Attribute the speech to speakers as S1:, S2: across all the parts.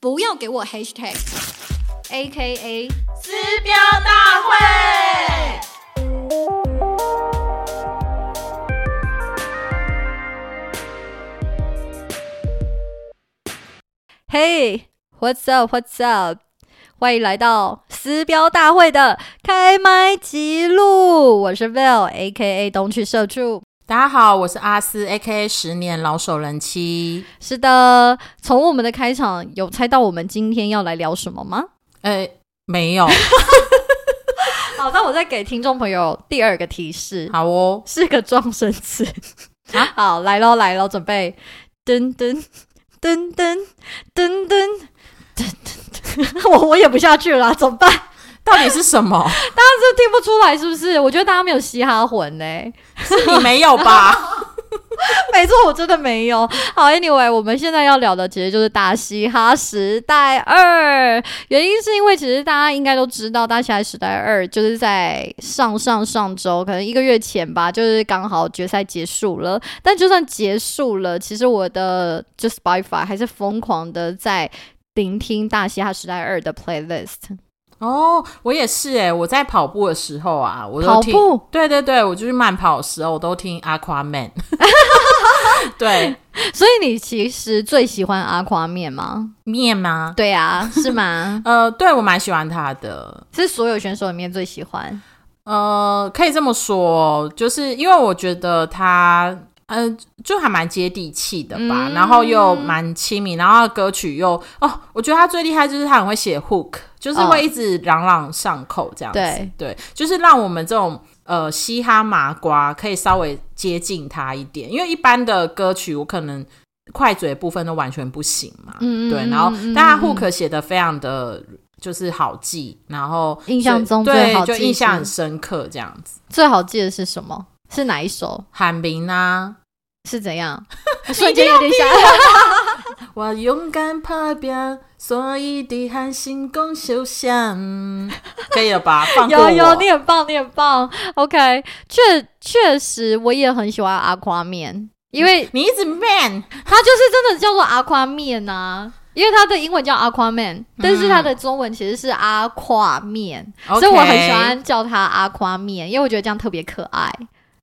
S1: 不要给我 hashtag A K A
S2: 撕标大会。
S1: Hey What's up What's up 欢迎来到撕标大会的开麦记录，我是 Val A K A 东区社畜。
S2: 大家好，我是阿斯 A K A 十年老手人妻。
S1: 是的，从我们的开场有猜到我们今天要来聊什么吗？
S2: 呃，没有。
S1: 好，那我再给听众朋友第二个提示。
S2: 好哦，
S1: 是个撞声词。好，来喽，来喽，准备，噔噔噔噔噔噔噔噔，我我也不下去了，怎么办？
S2: 到底是什么？大家
S1: 是听不出来是不是？我觉得大家没有嘻哈魂呢，
S2: 是你没有吧？
S1: 没错，我真的没有。好，Anyway，我们现在要聊的其实就是大嘻哈时代二。原因是因为其实大家应该都知道，大嘻哈时代二就是在上上上周，可能一个月前吧，就是刚好决赛结束了。但就算结束了，其实我的就 Spotify 还是疯狂的在聆听大嘻哈时代二的 playlist。
S2: 哦，我也是哎，我在跑步的时候啊，我
S1: 都听，
S2: 对对对，我就是慢跑的时候，我都听阿夸面。对，
S1: 所以你其实最喜欢阿夸面吗？
S2: 面吗？
S1: 对啊，是吗？
S2: 呃，对我蛮喜欢他的，
S1: 是所有选手里面最喜欢。
S2: 呃，可以这么说，就是因为我觉得他。嗯，就还蛮接地气的吧，然后又蛮亲民，然后歌曲又哦，我觉得他最厉害就是他很会写 hook，就是会一直朗朗上口这样子。对，就是让我们这种呃嘻哈麻瓜可以稍微接近他一点，因为一般的歌曲我可能快嘴部分都完全不行嘛。嗯对，然后但他 hook 写的非常的就是好记，然后
S1: 印象中
S2: 对就印象很深刻这样子。
S1: 最好记的是什么？是哪一首？
S2: 喊名啊。
S1: 是怎样？瞬间有点想。
S2: 我勇敢爬边，所以的汗心功修想。可以了吧？
S1: 有有，你很棒，你很棒。OK，确确实，我也很喜欢阿夸面，因为
S2: 你一直 man，
S1: 它就是真的叫做阿夸面呐。因为它的英文叫阿夸面，但是它的中文其实是阿夸面，所以我很喜欢叫它阿夸面，因为我觉得这样特别可爱。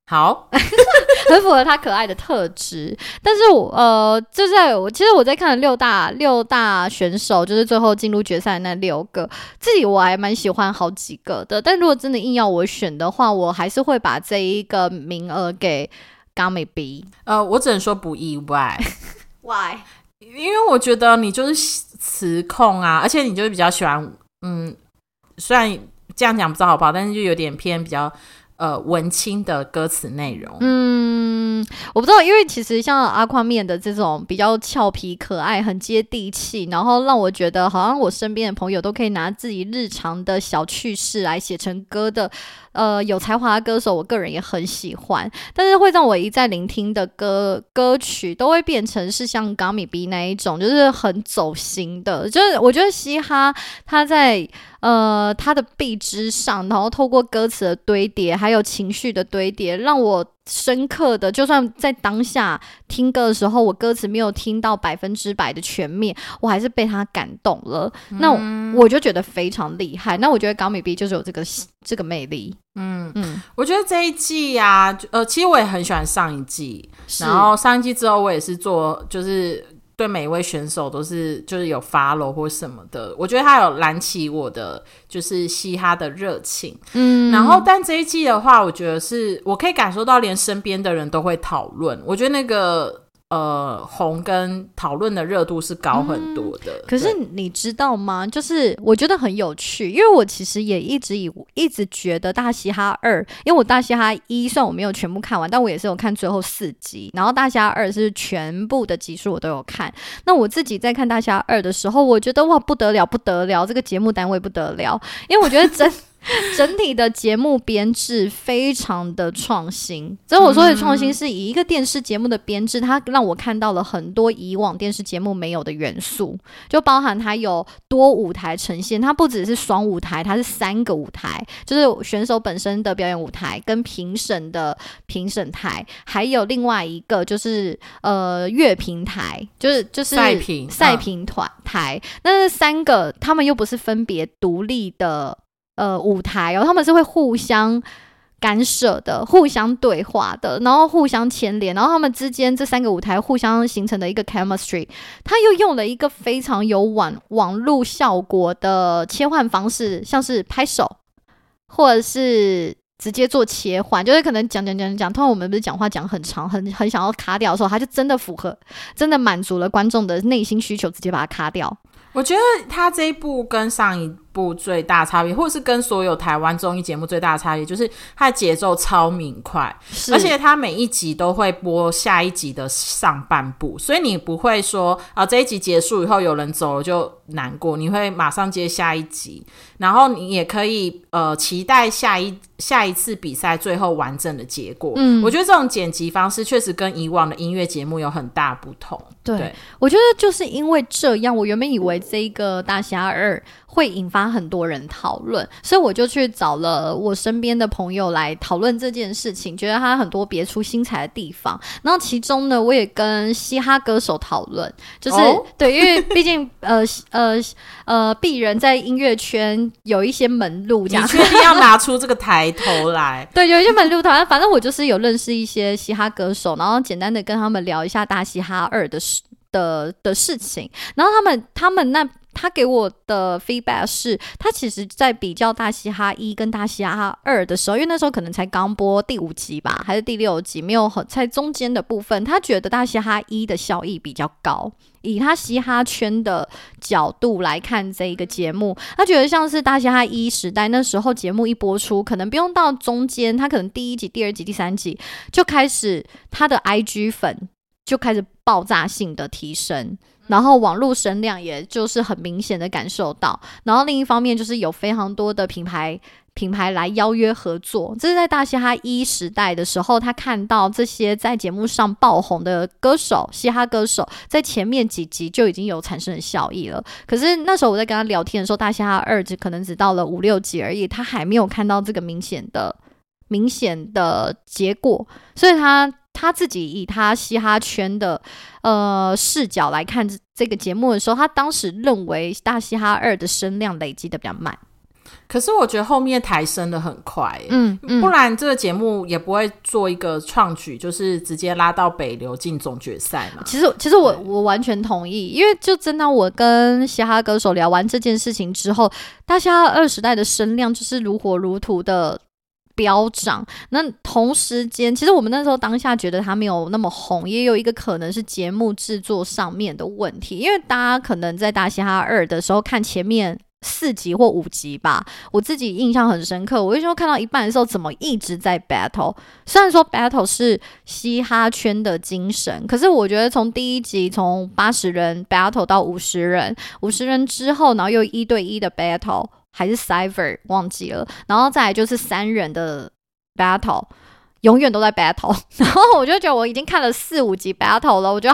S2: 好，
S1: 很符合他可爱的特质。但是，我呃，就在我其实我在看六大六大选手，就是最后进入决赛那六个，自己我还蛮喜欢好几个的。但如果真的硬要我选的话，我还是会把这一个名额给 Gummy B。
S2: 呃，我只能说不意外。
S1: Why？
S2: 因为我觉得你就是词控啊，而且你就是比较喜欢，嗯，虽然这样讲不知道好不好，但是就有点偏比较。呃，文青的歌词内容，
S1: 嗯，我不知道，因为其实像阿宽面的这种比较俏皮可爱、很接地气，然后让我觉得好像我身边的朋友都可以拿自己日常的小趣事来写成歌的。呃，有才华的歌手，我个人也很喜欢，但是会让我一再聆听的歌歌曲，都会变成是像 Gummy B 那一种，就是很走心的。就是我觉得嘻哈，它在呃它的壁之上，然后透过歌词的堆叠，还有情绪的堆叠，让我。深刻的，就算在当下听歌的时候，我歌词没有听到百分之百的全面，我还是被他感动了。那我就觉得非常厉害。那我觉得高米 B 就是有这个这个魅力。
S2: 嗯嗯，我觉得这一季呀，呃，其实我也很喜欢上一季。然后上一季之后，我也是做就是。对每一位选手都是就是有 follow 或什么的，我觉得他有燃起我的就是嘻哈的热情，嗯，然后但这一季的话，我觉得是我可以感受到连身边的人都会讨论，我觉得那个。呃，红跟讨论的热度是高很多的。
S1: 可是你知道吗？就是我觉得很有趣，因为我其实也一直以一直觉得《大嘻哈二》，因为我《大嘻哈一》算我没有全部看完，但我也是有看最后四集。然后《大嘻哈二》是全部的集数我都有看。那我自己在看《大嘻哈二》的时候，我觉得哇不得了不得了，这个节目单位不得了，因为我觉得真。整体的节目编制非常的创新。所以我说的创新是以一个电视节目的编制，它让我看到了很多以往电视节目没有的元素，就包含它有多舞台呈现，它不只是双舞台，它是三个舞台，就是选手本身的表演舞台跟评审的评审台，还有另外一个就是呃乐评台，就是就是
S2: 赛评
S1: 赛评团台。那三个他们又不是分别独立的。呃，舞台哦，他们是会互相干涉的，互相对话的，然后互相牵连，然后他们之间这三个舞台互相形成的一个 chemistry，他又用了一个非常有网网络效果的切换方式，像是拍手，或者是直接做切换，就是可能讲讲讲讲，通常我们不是讲话讲很长，很很想要卡掉的时候，他就真的符合，真的满足了观众的内心需求，直接把它卡掉。
S2: 我觉得他这一部跟上一部最大差别，或者是跟所有台湾综艺节目最大的差别，就是它的节奏超明快，而且它每一集都会播下一集的上半部，所以你不会说啊这一集结束以后有人走了就难过，你会马上接下一集，然后你也可以呃期待下一下一次比赛最后完整的结果。嗯，我觉得这种剪辑方式确实跟以往的音乐节目有很大不同。
S1: 对，我觉得就是因为这样，我原本以为这一个大侠二会引发很多人讨论，所以我就去找了我身边的朋友来讨论这件事情，觉得他很多别出心裁的地方。然后其中呢，我也跟嘻哈歌手讨论，就是 对，因为毕竟呃呃呃，鄙人在音乐圈有一些门路，
S2: 你确定要拿出这个抬头来？
S1: 对，有一些门路，反正反正我就是有认识一些嘻哈歌手，然后简单的跟他们聊一下大嘻哈二的事。的的事情，然后他们他们那他给我的 feedback 是，他其实在比较大嘻哈一跟大嘻哈二的时候，因为那时候可能才刚播第五集吧，还是第六集，没有很在中间的部分，他觉得大嘻哈一的效益比较高。以他嘻哈圈的角度来看这一个节目，他觉得像是大嘻哈一时代那时候节目一播出，可能不用到中间，他可能第一集、第二集、第三集就开始他的 IG 粉。就开始爆炸性的提升，然后网络声量也就是很明显的感受到，然后另一方面就是有非常多的品牌品牌来邀约合作，这是在大嘻哈一时代的时候，他看到这些在节目上爆红的歌手，嘻哈歌手在前面几集就已经有产生的效益了。可是那时候我在跟他聊天的时候，大嘻哈二只可能只到了五六集而已，他还没有看到这个明显的明显的结果，所以他。他自己以他嘻哈圈的呃视角来看这个节目的时候，他当时认为《大嘻哈二》的声量累积的比较慢。
S2: 可是我觉得后面抬升的很快，嗯，嗯不然这个节目也不会做一个创举，就是直接拉到北流进总决赛嘛。
S1: 其实，其实我我完全同意，因为就真当我跟嘻哈歌手聊完这件事情之后，《大嘻哈二》时代的声量就是如火如荼的。飙涨，那同时间，其实我们那时候当下觉得他没有那么红，也有一个可能是节目制作上面的问题，因为大家可能在大嘻哈二的时候看前面四集或五集吧，我自己印象很深刻。我那时候看到一半的时候，怎么一直在 battle？虽然说 battle 是嘻哈圈的精神，可是我觉得从第一集从八十人 battle 到五十人，五十人之后，然后又一对一的 battle。还是 Cyber 忘记了，然后再来就是三人的 Battle，永远都在 Battle，然后我就觉得我已经看了四五集 Battle 了，我就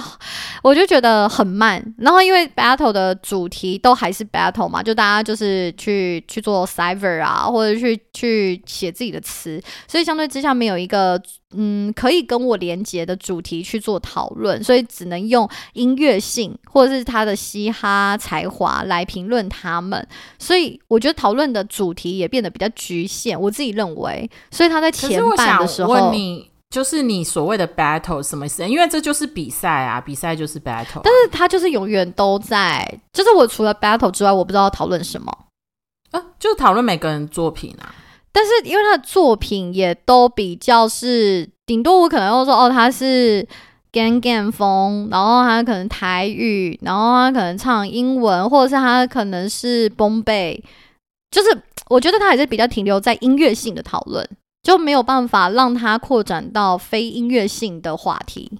S1: 我就觉得很慢，然后因为 Battle 的主题都还是 Battle 嘛，就大家就是去去做 Cyber 啊，或者去去写自己的词，所以相对之下没有一个。嗯，可以跟我连接的主题去做讨论，所以只能用音乐性或者是他的嘻哈才华来评论他们。所以我觉得讨论的主题也变得比较局限。我自己认为，所以他在前半的时候，
S2: 问你就是你所谓的 battle 什么意思？因为这就是比赛啊，比赛就是 battle，
S1: 但是他就是永远都在。就是我除了 battle 之外，我不知道讨论什么
S2: 啊，就讨论每个人作品啊。
S1: 但是因为他的作品也都比较是，顶多我可能会说哦，他是 gang gang 风，然后他可能台语，然后他可能唱英文，或者是他可能是 bombe，就是我觉得他还是比较停留在音乐性的讨论，就没有办法让他扩展到非音乐性的话题。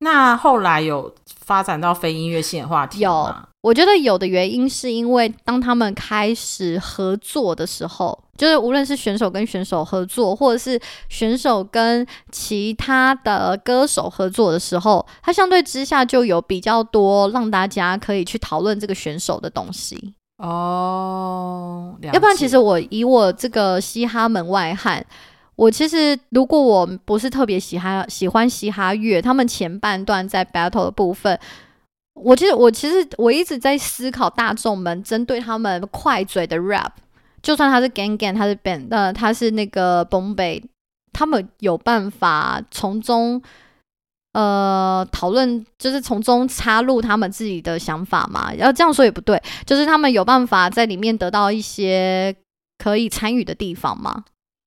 S2: 那后来有发展到非音乐性的话题
S1: 有我觉得有的原因是因为当他们开始合作的时候，就是无论是选手跟选手合作，或者是选手跟其他的歌手合作的时候，它相对之下就有比较多让大家可以去讨论这个选手的东西。
S2: 哦，
S1: 要不然，其
S2: 解
S1: 实我以我这个嘻哈门外汉，我其实如果我不是特别喜哈喜欢嘻哈乐，他们前半段在 battle 的部分，我其实我其实我一直在思考大众们针对他们快嘴的 rap，就算他是 gang gang，他是 band，呃，他是那个 Bombay，他们有办法从中。呃，讨论就是从中插入他们自己的想法嘛，要这样说也不对，就是他们有办法在里面得到一些可以参与的地方嘛。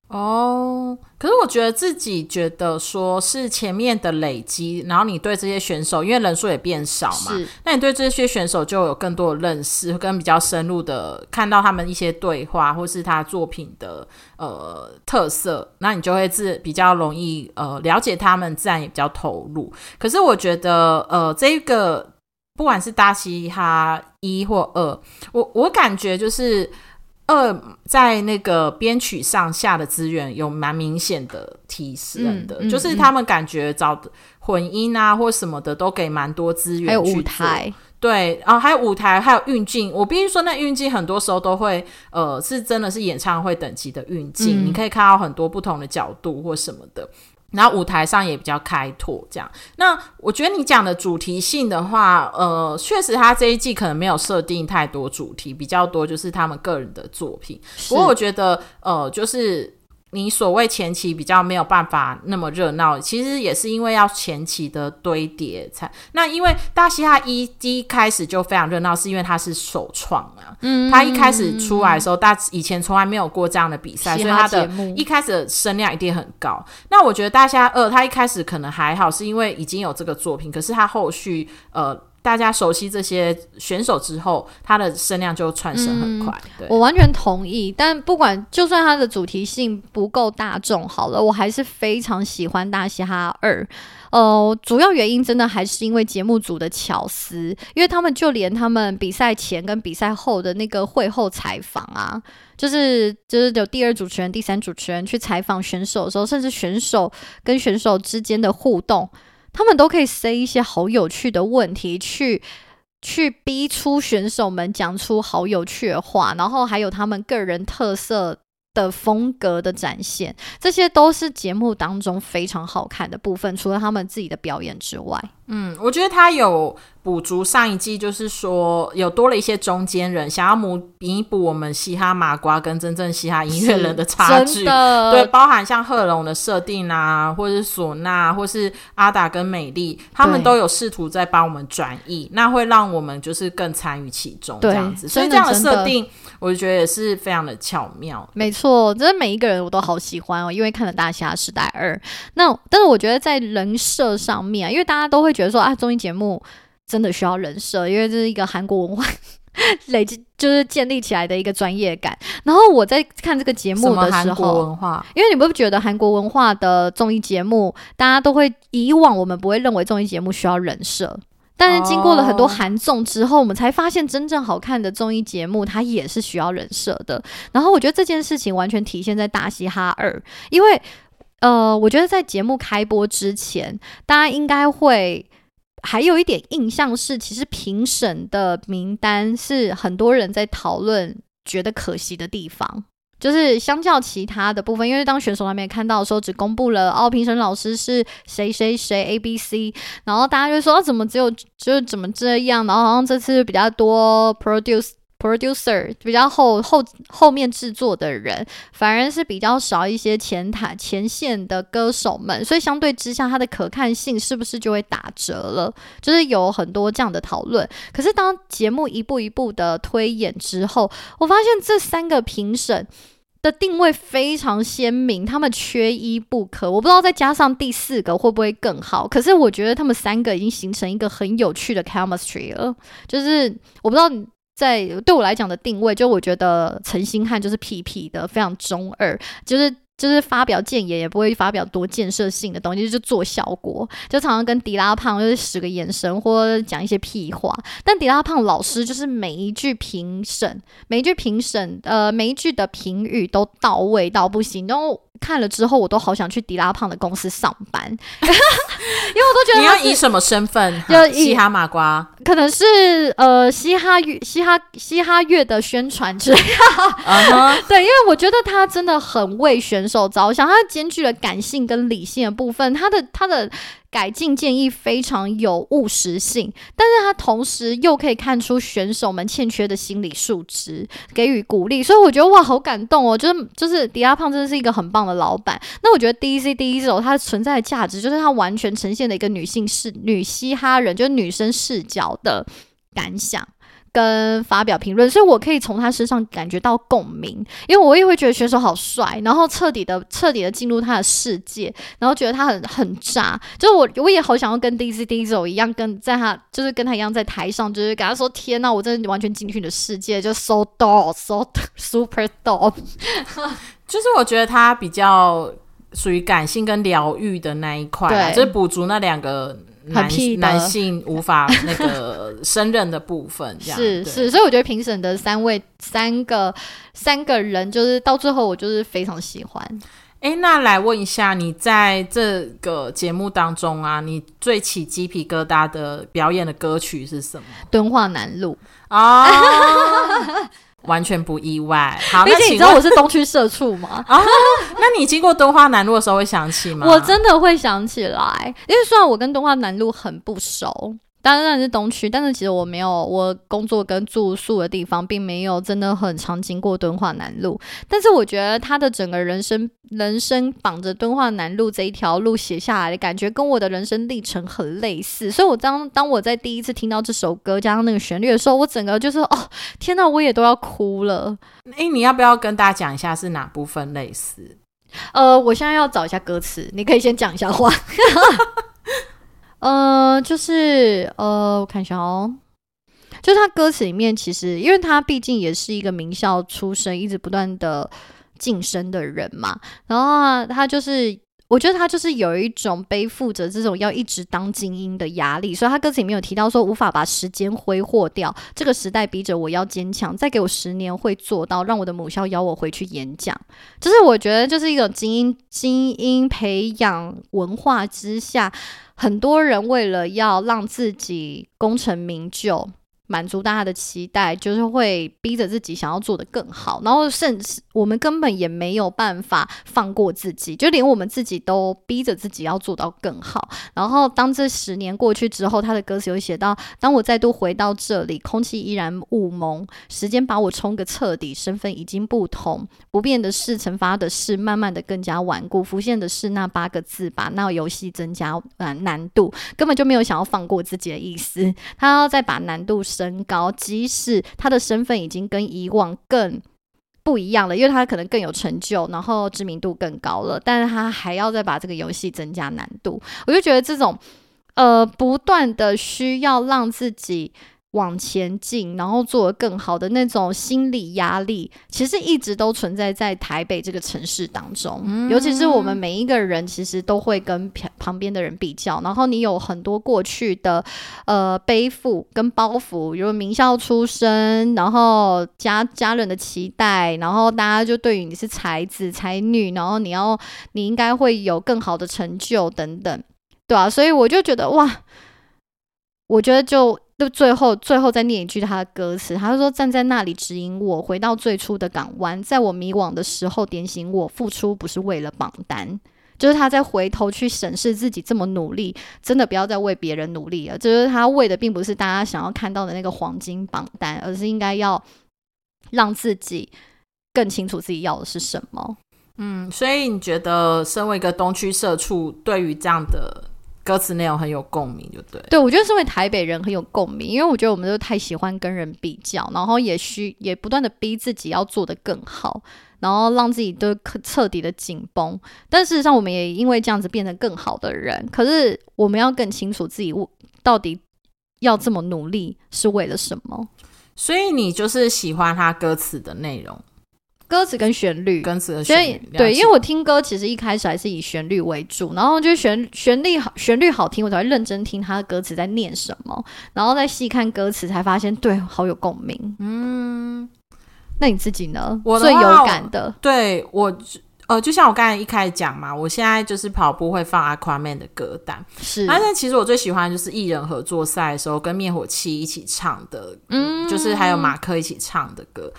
S2: 哦，可是我觉得自己觉得说是前面的累积，然后你对这些选手，因为人数也变少嘛，那你对这些选手就有更多的认识，跟比较深入的看到他们一些对话，或是他作品的呃特色，那你就会自比较容易呃了解他们，自然也比较投入。可是我觉得呃这个不管是大嘻哈一或二，我我感觉就是。二在那个编曲上下的资源有蛮明显的提升的，
S1: 嗯嗯
S2: 就是他们感觉找混音啊或什么的都给蛮多资源，
S1: 还有舞，台，
S2: 对，啊、还有舞台，还有运镜。我必须说，那运镜很多时候都会，呃，是真的是演唱会等级的运镜，
S1: 嗯
S2: 你可以看到很多不同的角度或什么的。然后舞台上也比较开拓，这样。那我觉得你讲的主题性的话，呃，确实他这一季可能没有设定太多主题，比较多就是他们个人的作品。不过我觉得，呃，就是你所谓前期比较没有办法那么热闹，其实也是因为要前期的堆叠才。那因为大西哈一第一开始就非常热闹，是因为它是首创啊。
S1: 嗯
S2: 他一开始出来的时候，大以前从来没有过这样的比赛，所以他的一开始的声量一定很高。那我觉得大虾二，他一开始可能还好，是因为已经有这个作品，可是他后续呃。大家熟悉这些选手之后，他的声量就窜升很快。对，
S1: 我完全同意，但不管就算他的主题性不够大众，好了，我还是非常喜欢《大嘻哈二》。呃，主要原因真的还是因为节目组的巧思，因为他们就连他们比赛前跟比赛后的那个会后采访啊，就是就是有第二主持人、第三主持人去采访选手的时候，甚至选手跟选手之间的互动，他们都可以塞一些好有趣的问题去去逼出选手们讲出好有趣的话，然后还有他们个人特色的风格的展现，这些都是节目当中非常好看的部分。除了他们自己的表演之外，
S2: 嗯，我觉得他有补足上一季，就是说有多了一些中间人，想要弥弥补我们嘻哈麻瓜跟真正嘻哈音乐人的差距。对，包含像贺龙的设定啊，或者是唢呐，或是阿达跟美丽，他们都有试图在帮我们转译，那会让我们就是更参与其中这样子。所以这样的
S1: 的真的
S2: 设定，我就觉得也是非常的巧妙。
S1: 没错，真的每一个人我都好喜欢哦，因为看了《大侠时代二》。那但是我觉得在人设上面啊，因为大家都会觉得说啊，综艺节目真的需要人设，因为这是一个韩国文化 累积就是建立起来的一个专业感。然后我在看这个节目的时候，
S2: 文化？
S1: 因为你不觉得韩国文化的综艺节目，大家都会以往我们不会认为综艺节目需要人设，但是经过了很多
S2: 哦
S1: 韩综之后，我们才发现真正好看的综艺节目，它也是需要人设的。然后我觉得这件事情完全体现在《大嘻哈二》，因为呃，我觉得在节目开播之前，大家应该会。还有一点印象是，其实评审的名单是很多人在讨论，觉得可惜的地方。就是相较其他的部分，因为当选手还没看到的时候，只公布了哦，评审老师是谁谁谁 A B C，然后大家就说、怎么只有就是怎么这样，然后好像这次比较多 produce producer 比较后后后面制作的人，反而是比较少一些前台前线的歌手们，所以相对之下，它的可看性是不是就会打折了？就是有很多这样的讨论。可是当节目一步一步的推演之后，我发现这三个评审。的定位非常鲜明，他们缺一不可。我不知道再加上第四个会不会更好，可是我觉得他们三个已经形成一个很有趣的 chemistry 了。就是我不知道你在对我来讲的定位，就我觉得陈星汉就是痞痞的，非常中二，就是。就是发表建言，也不会发表多建设性的东西，就做效果，就常常跟迪拉胖就是使个眼神或讲一些屁话。但迪拉胖老师就是每一句评审，每一句评审，呃，每一句的评语都到位到不行，然后。看了之后，我都好想去迪拉胖的公司上班，因为我都觉得
S2: 你要以什么身份？
S1: 就
S2: 嘻哈麻瓜，
S1: 可能是呃嘻哈乐、嘻哈嘻哈乐的宣传之类。对，因为我觉得他真的很为选手着想，他兼具了感性跟理性的部分，他的他的。改进建议非常有务实性，但是他同时又可以看出选手们欠缺的心理素质，给予鼓励，所以我觉得哇，好感动哦！就是就是迪亚胖真的是一个很棒的老板。那我觉得 DC d 一首它存在的价值，就是它完全呈现了一个女性视女嘻哈人，就是女生视角的感想。跟发表评论，所以我可以从他身上感觉到共鸣，因为我也会觉得选手好帅，然后彻底的彻底的进入他的世界，然后觉得他很很炸，就是我我也好想要跟 D C D 走一样，跟在他就是跟他一样在台上，就是跟他说天呐，我真的完全进去你的世界，就 so dope so super dope，
S2: 就是我觉得他比较属于感性跟疗愈的那一块，就是补足那两个。男男性无法那个 胜任的部分，这样
S1: 是是，所以我觉得评审的三位三个三个人，就是到最后我就是非常喜欢。
S2: 哎，那来问一下，你在这个节目当中啊，你最起鸡皮疙瘩的表演的歌曲是什么？
S1: 敦化南路
S2: 啊。完全不意外。好，
S1: 毕竟你知道我是东区社畜吗？
S2: 啊，那你经过敦化南路的时候会想起吗？
S1: 我真的会想起来，因为虽然我跟敦化南路很不熟。当然是东区，但是其实我没有，我工作跟住宿的地方并没有真的很常经过敦化南路。但是我觉得他的整个人生，人生绑着敦化南路这一条路写下来的感觉，跟我的人生历程很类似。所以，我当当我在第一次听到这首歌加上那个旋律的时候，我整个就是哦，天哪，我也都要哭了。
S2: 哎，你要不要跟大家讲一下是哪部分类似？
S1: 呃，我现在要找一下歌词，你可以先讲一下话。呃，就是呃，我看一下哦，就是他歌词里面，其实因为他毕竟也是一个名校出身，一直不断的晋升的人嘛，然后他就是。我觉得他就是有一种背负着这种要一直当精英的压力，所以他歌词里面有提到说无法把时间挥霍掉。这个时代逼着我要坚强，再给我十年会做到，让我的母校邀我回去演讲。就是我觉得就是一种精英精英培养文化之下，很多人为了要让自己功成名就。满足大家的期待，就是会逼着自己想要做的更好，然后甚至我们根本也没有办法放过自己，就连我们自己都逼着自己要做到更好。然后当这十年过去之后，他的歌词有写到：当我再度回到这里，空气依然雾蒙，时间把我冲个彻底，身份已经不同，不变的是惩罚的是慢慢的更加顽固，浮现的是那八个字，把那游戏增加难难度，根本就没有想要放过自己的意思，他要再把难度。升高，即使他的身份已经跟以往更不一样了，因为他可能更有成就，然后知名度更高了，但是他还要再把这个游戏增加难度。我就觉得这种呃，不断的需要让自己。往前进，然后做得更好的那种心理压力，其实一直都存在在台北这个城市当中。尤其是我们每一个人，其实都会跟旁边的人比较。然后你有很多过去的呃背负跟包袱，比如名校出身，然后家家人的期待，然后大家就对于你是才子才女，然后你要你应该会有更好的成就等等，对啊，所以我就觉得哇，我觉得就。就最后，最后再念一句他的歌词，他说：“站在那里指引我回到最初的港湾，在我迷惘的时候点醒我，付出不是为了榜单。”就是他在回头去审视自己这么努力，真的不要再为别人努力了。就是他为的并不是大家想要看到的那个黄金榜单，而是应该要让自己更清楚自己要的是什么。
S2: 嗯，所以你觉得身为一个东区社畜，对于这样的？歌词内容很有共鸣，就对。
S1: 对，我觉得身为台北人很有共鸣，因为我觉得我们都太喜欢跟人比较，然后也需也不断的逼自己要做的更好，然后让自己都彻底的紧绷。但事实上，我们也因为这样子变得更好的人。可是我们要更清楚自己到底要这么努力是为了什么。
S2: 所以你就是喜欢他歌词的内容。
S1: 歌词跟旋律，
S2: 歌词的
S1: 所以
S2: 旋律
S1: 对，因为
S2: 我
S1: 我听歌其实一开始还是以旋律为主，然后就旋旋律好，旋律好听，我才会认真听他的歌词在念什么，然后再细看歌词，才发现对，好有共鸣。
S2: 嗯，
S1: 那你自己呢？
S2: 我
S1: 最有
S2: 话
S1: 感的
S2: 对我呃，就像我刚才一开始讲嘛，我现在就是跑步会放 Aquaman 的歌单，
S1: 是，
S2: 而且其实我最喜欢就是艺人合作赛的时候跟灭火器一起唱的，
S1: 嗯
S2: 就是还有马克一起唱的歌。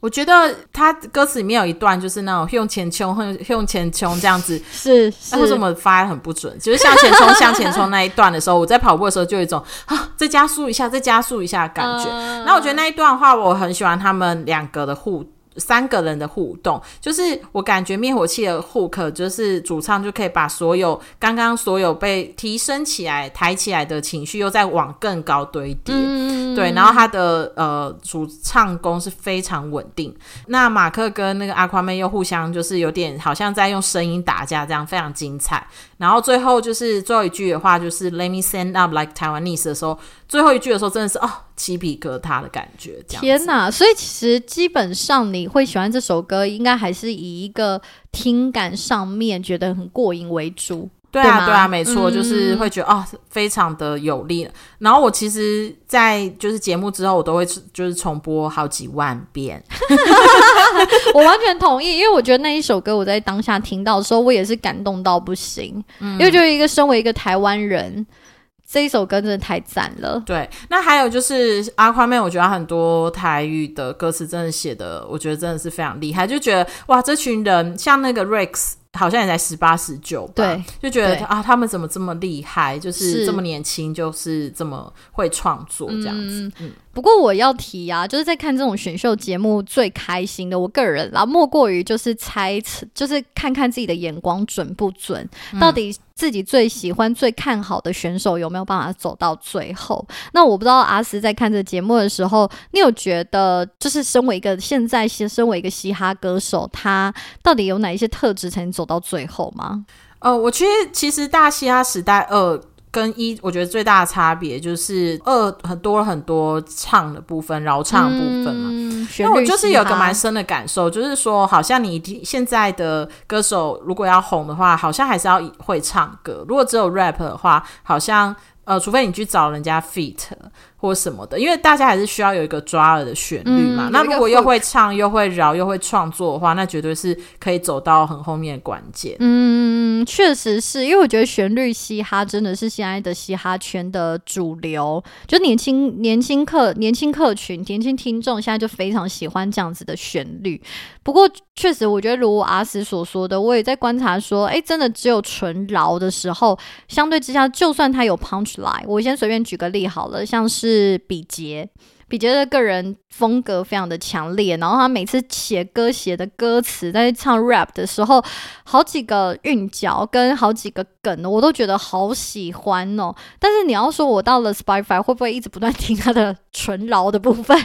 S2: 我觉得他歌词里面有一段就是那种用前冲用用前冲这样子，
S1: 是是
S2: 哎为什么发很不准？就是向前冲向前冲那一段的时候，我在跑步的时候就有一种啊，再加速一下，再加速一下的感觉。
S1: 嗯
S2: 那我觉得那一段的话，我很喜欢他们两个的互。三个人的互动，就是我感觉灭火器的 hook 就是主唱就可以把所有刚刚所有被提升起来、抬起来的情绪，又再往更高堆叠。
S1: 嗯
S2: 对，然后他的呃主唱功是非常稳定。那马克跟那个阿夸妹又互相就是有点好像在用声音打架，这样非常精彩。然后最后就是最后一句的话，就是 Let me stand up like Taiwanese 的时候，最后一句的时候真的是哦鸡皮疙瘩的感觉。
S1: 天哪！所以其实基本上你会喜欢这首歌，应该还是以一个听感上面觉得很过瘾为主。
S2: 对啊，
S1: 对
S2: 对啊，没错，
S1: 嗯
S2: 就是会觉得哦，非常的有力。然后我其实，在就是节目之后，我都会就是重播好几万遍。
S1: 我完全同意，因为我觉得那一首歌我在当下听到的时候，我也是感动到不行。
S2: 嗯
S1: 因为就是一个身为一个台湾人，这一首歌真的太赞了。
S2: 对，那还有就是阿宽妹，我觉得很多台语的歌词真的写的，我觉得真的是非常厉害，就觉得哇，这群人像那个 Rex。好像也才十八十九吧，
S1: 对，
S2: 就觉得啊，他们怎么这么厉害？就是
S1: 是
S2: 这么年轻，就是这么会创作这样子。嗯，
S1: 不过我要提啊，就是在看这种选秀节目最开心的，我个人啦，莫过于就是猜测，就是看看自己的眼光准不准，到底自己最喜欢、最看好的选手有没有办法走到最后。那我不知道阿斯在看这节目的时候，你有觉得就是身为一个现在身为一个嘻哈歌手，他到底有哪一些特质才能走到最后吗？
S2: 呃，我觉得其实大嘻哈时代二跟一，我觉得最大的差别就是二很多很多唱的部分，饶唱的部分嘛。
S1: 嗯，
S2: 那我就是有个蛮
S1: 深，
S2: 的感受，就是说，好像你现在的歌手如果要红的话，好像还是要会唱歌。如果只有 rap 的话，好像呃，除非你去找人家 feat 或什么的，因为大家还是需要有一个抓耳的旋律嘛。那如果又会唱、又会饶、又会创作的话，那绝对是可以走到很后面的关键。
S1: 嗯，确实是因为我觉得旋律嘻哈真的是现在的嘻哈圈的主流，就年轻年轻客年轻客群、年轻听众现在就非常喜欢这样子的旋律。不过确实，我觉得如阿斯所说的，我也在观察说，哎，真的只有纯饶的时候，相对之下，就算他有 punch 来我先随便举个例好了，像是比杰。比杰的个人风格非常的强烈，然后他每次写歌写的歌词，在唱 rap 的时候，好几个韵脚跟好几个梗，我都觉得好喜欢哦。但是你要说我到了 Spotify 会不会一直不断听他的 纯饶的部分？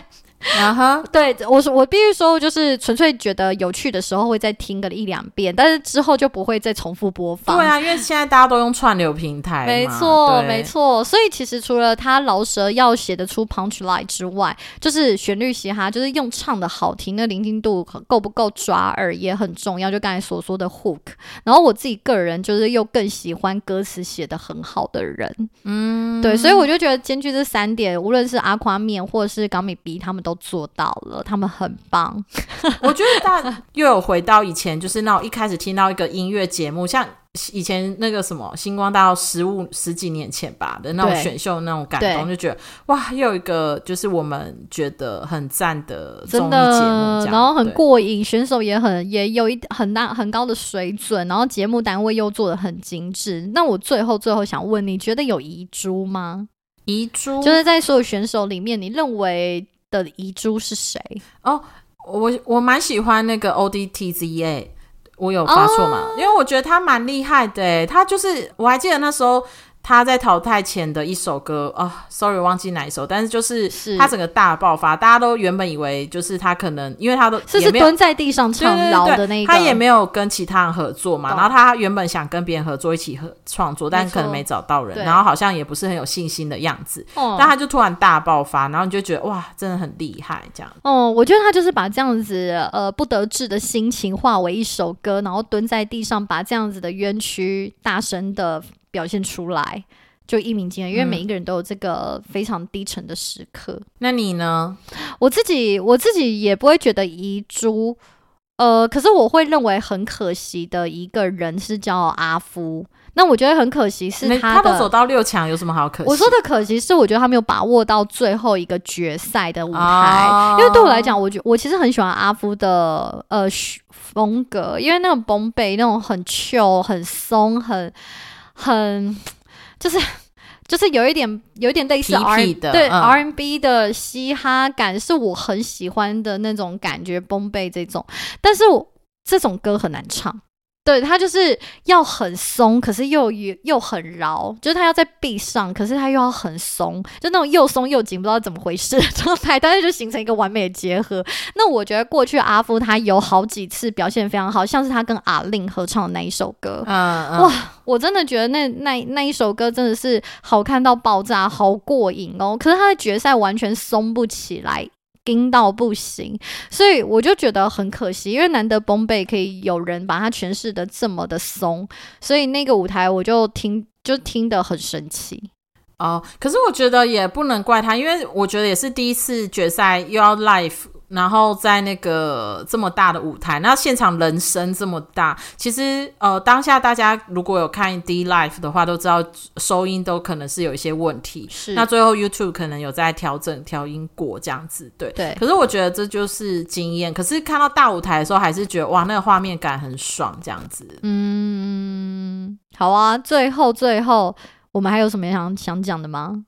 S2: 啊哈，
S1: 对我说，我必须说，就是纯粹觉得有趣的时候会再听个一两遍，但是之后就不会再重复播放。
S2: 对啊，因为现在大家都用串流平台，
S1: 没错，没。错。所以其实除了他饶舌要写得出 punch line 之外，就是旋律嘻哈，就是用唱的好听，那聆听度够不够抓耳也很重要。就刚才所说的 hook。然后我自己个人就是又更喜欢歌词写得很好的人，嗯，对，所以我就觉得兼具这三点，无论是阿夸面或者是港米 B，他们都做到了，他们很棒。
S2: 我觉得大又有回到以前，就是那种一开始听到一个音乐节目，像以前那个什么星光大道十五十几年前吧的那种选秀那种感动，就觉得哇，又有一个就是我们觉得很赞的综艺节目
S1: 然后很过瘾，选手也很也有一很大很高的水准，然后节目单位又做的很精致。那我最后最后想问，你觉得有遗珠吗？
S2: 遗珠
S1: 就是在所有选手里面，你认为的遗珠是谁？
S2: 哦我我蛮喜欢那个 O D T Z A，我有发错吗？因为我觉得他蛮厉害的，他就是我还记得那时候他在淘汰前的一首歌啊，sorry 忘记哪一首，但是就是
S1: 是。
S2: 他整个大爆发，大家都原本以为就是他可能因为他都
S1: 是
S2: 也没有
S1: 是蹲在地上唱
S2: 对对对
S1: 饶的那一个，
S2: 他也没有跟其他人合作嘛，然后他原本想跟别人合作一起合创作，但可能没找到人，然后好像也不是很有信心的样子，
S1: 哦。
S2: 但他就突然大爆发，然后你就觉得哇，真的很厉害这样。
S1: 哦，我觉得他就是把这样子呃不得志的心情化为一首歌，然后蹲在地上把这样子的冤屈大声的表现出来，就一鸣惊人。因为
S2: 嗯
S1: 每一个人都有这个非常低沉的时刻。
S2: 那你呢？
S1: 我自己我自己也不会觉得遗珠，呃，可是我会认为很可惜的一个人是叫阿夫。那我觉得很可惜是
S2: 没
S1: 他的，
S2: 都走到六强，有什么好可惜？
S1: 我说的可惜是，我觉得他没有把握到最后一个决赛的舞台，
S2: 哦
S1: 因为对我来讲，我觉我其实很喜欢阿夫的呃风格，因为那种崩背那种很 chill、很松、很很就是。就是有一点，有一点类似
S2: 痞
S1: R
S2: 痞的
S1: 对、
S2: 嗯
S1: R&B 的嘻哈感，是我很喜欢的那种感觉，崩贝这种。但是我这种歌很难唱，对，他就是要很松，可是又又又很绕，就是他要在壁上，可是他又要很松，就那种又松又紧，不知道怎么回事的状态，但是就形成一个完美的结合。那我觉得过去阿夫他有好几次表现非常好，像是他跟阿令合唱的那一首歌，
S2: 嗯嗯
S1: 哇我真的觉得那那那一首歌真的是好看到爆炸，好过瘾哦。可是他的决赛完全松不起来。盯到不行，所以我就觉得很可惜，因为难得崩贝可以有人把它诠释的这么的松，所以那个舞台我就听就听得很神奇。
S2: 哦，可是我觉得也不能怪他，因为我觉得也是第一次决赛又要 live，然后在那个这么大的舞台，那现场人声这么大，其实呃当下大家如果有看 D live 的话，都知道收音都可能是有一些问题。
S1: 是
S2: 那最后 YouTube 可能有在调整调音过这样子，对
S1: 对
S2: 可是我觉得这就是经验。可是看到大舞台的时候，还是觉得哇，那个画面感很爽，这样子。
S1: 嗯，好啊。最后最后，我们还有什么想想讲的吗？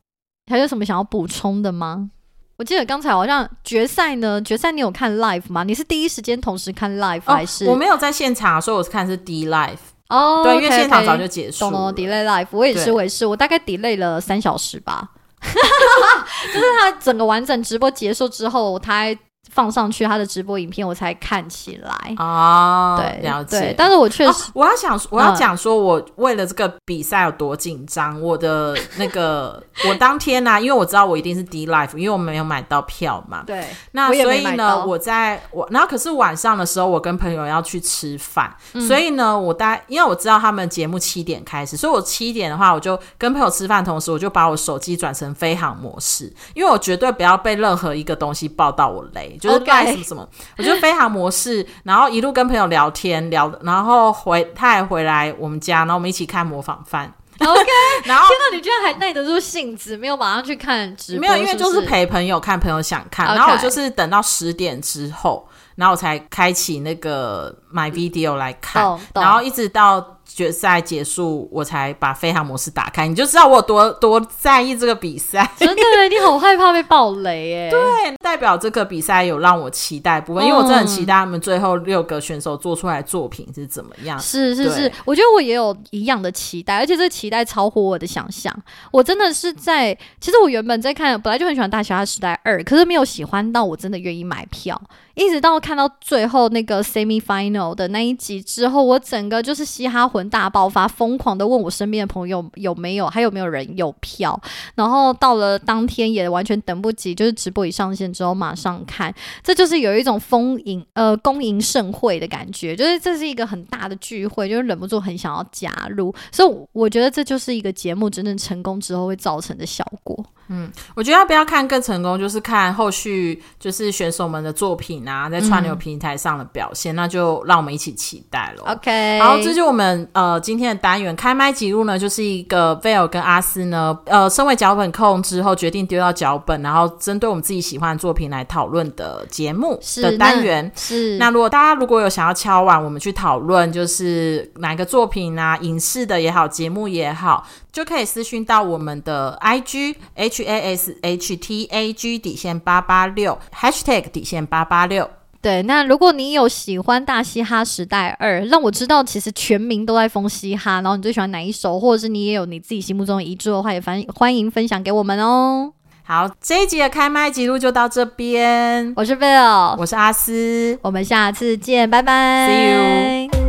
S1: 还有什么想要补充的吗？我记得刚才好像决赛呢，决赛你有看 live 吗？你是第一时间同时看 live 还是？
S2: 哦、我没有在现场，所以我是看是 D live。
S1: 哦，
S2: 对，因为现场早就结束
S1: 懂
S2: 了。
S1: 懂 delay live，我也是，
S2: 对
S1: 我也是，我大概 delay 了三小时吧。就是他整个完整直播结束之后，他还放上去他的直播影片，我才看起来。
S2: 哦，
S1: 对，
S2: 了解。
S1: 对，但是我确
S2: 哦
S1: 实，
S2: 我要想，我要
S1: 嗯
S2: 讲说，我为了这个比赛有多紧张。我的那个，我当天呢、因为我知道我一定是 D Life，因为我没有买到票嘛。
S1: 对，
S2: 那所以呢，我在我，然后可是晚上的时候，我跟朋友要去吃饭，
S1: 嗯
S2: 所以呢，我大概因为我知道他们节目七点开始，所以我七点的话，我就跟朋友吃饭，同时我就把我手机转成飞行模式，因为我绝对不要被任何一个东西爆到我雷，就是
S1: OK
S2: 赖什么什么，我就飞航模式，然后一路跟朋友聊天聊，然后回他还回来我们家，然后我们一起看模仿犯。
S1: OK，
S2: 然后
S1: 天哪，你居然还耐得住性子，没有马上去看直播？
S2: 没有，因为就是陪朋友看，朋友想看然后我就是等到十点之后，然后我才开启那个 My Video 来看然后一直到决赛结束，我才把飞航模式打开，你就知道我有多多在意这个比赛。
S1: 真的，你好害怕被爆雷耶。对，
S2: 代表这个比赛有让我期待部分，因为我真的很期待他们最后六个选手做出来的作品是怎么样。
S1: 是是是，我觉得我也有一样的期待，而且这个期待超乎我的想象。我真的是在，其实我原本在看，本来就很喜欢《大侠时代二》，可是没有喜欢到我真的愿意买票。一直到看到最后那个 semi final 的那一集之后，我整个就是嘻哈魂大爆发，疯狂的问我身边的朋友有没有，还有没有人有票。然后到了当天也完全等不及，就是直播一上线之后马上看，这就是有一种丰盈呃恭迎盛会的感觉，就是这是一个很大的聚会，就是忍不住很想要加入，所以我觉得这就是一个节目真正成功之后会造成的效果。
S2: 嗯我觉得要不要看更成功，就是看后续就是选手们的作品啊，在串流
S1: 嗯
S2: 平台上的表现，那就让我们一起期待了。
S1: OK，
S2: 好，这就我们呃今天的单元开麦记录呢，就是一个 Veil 跟阿斯呢，呃，身为脚本控之后决定丢掉脚本，然后针对我们自己喜欢的作品来讨论的节目的单元。
S1: 是。
S2: 那如果大家如果有想要敲完我们去讨论就是哪个作品啊影视的也好节目也好就可以私讯到我们的 ighashtag 底线八八六 hashtag 底线八八六。
S1: 对那如果你有喜欢大嘻哈时代二让我知道其实全民都在疯嘻哈然后你最喜欢哪一首或者是你也有你自己心目中的一致的话也欢欢迎分享给我们哦。
S2: 好，这一集的开麦记录就到这边。
S1: 我是 Bill，
S2: 我是阿斯，
S1: 我们下次见，拜拜。
S2: See you。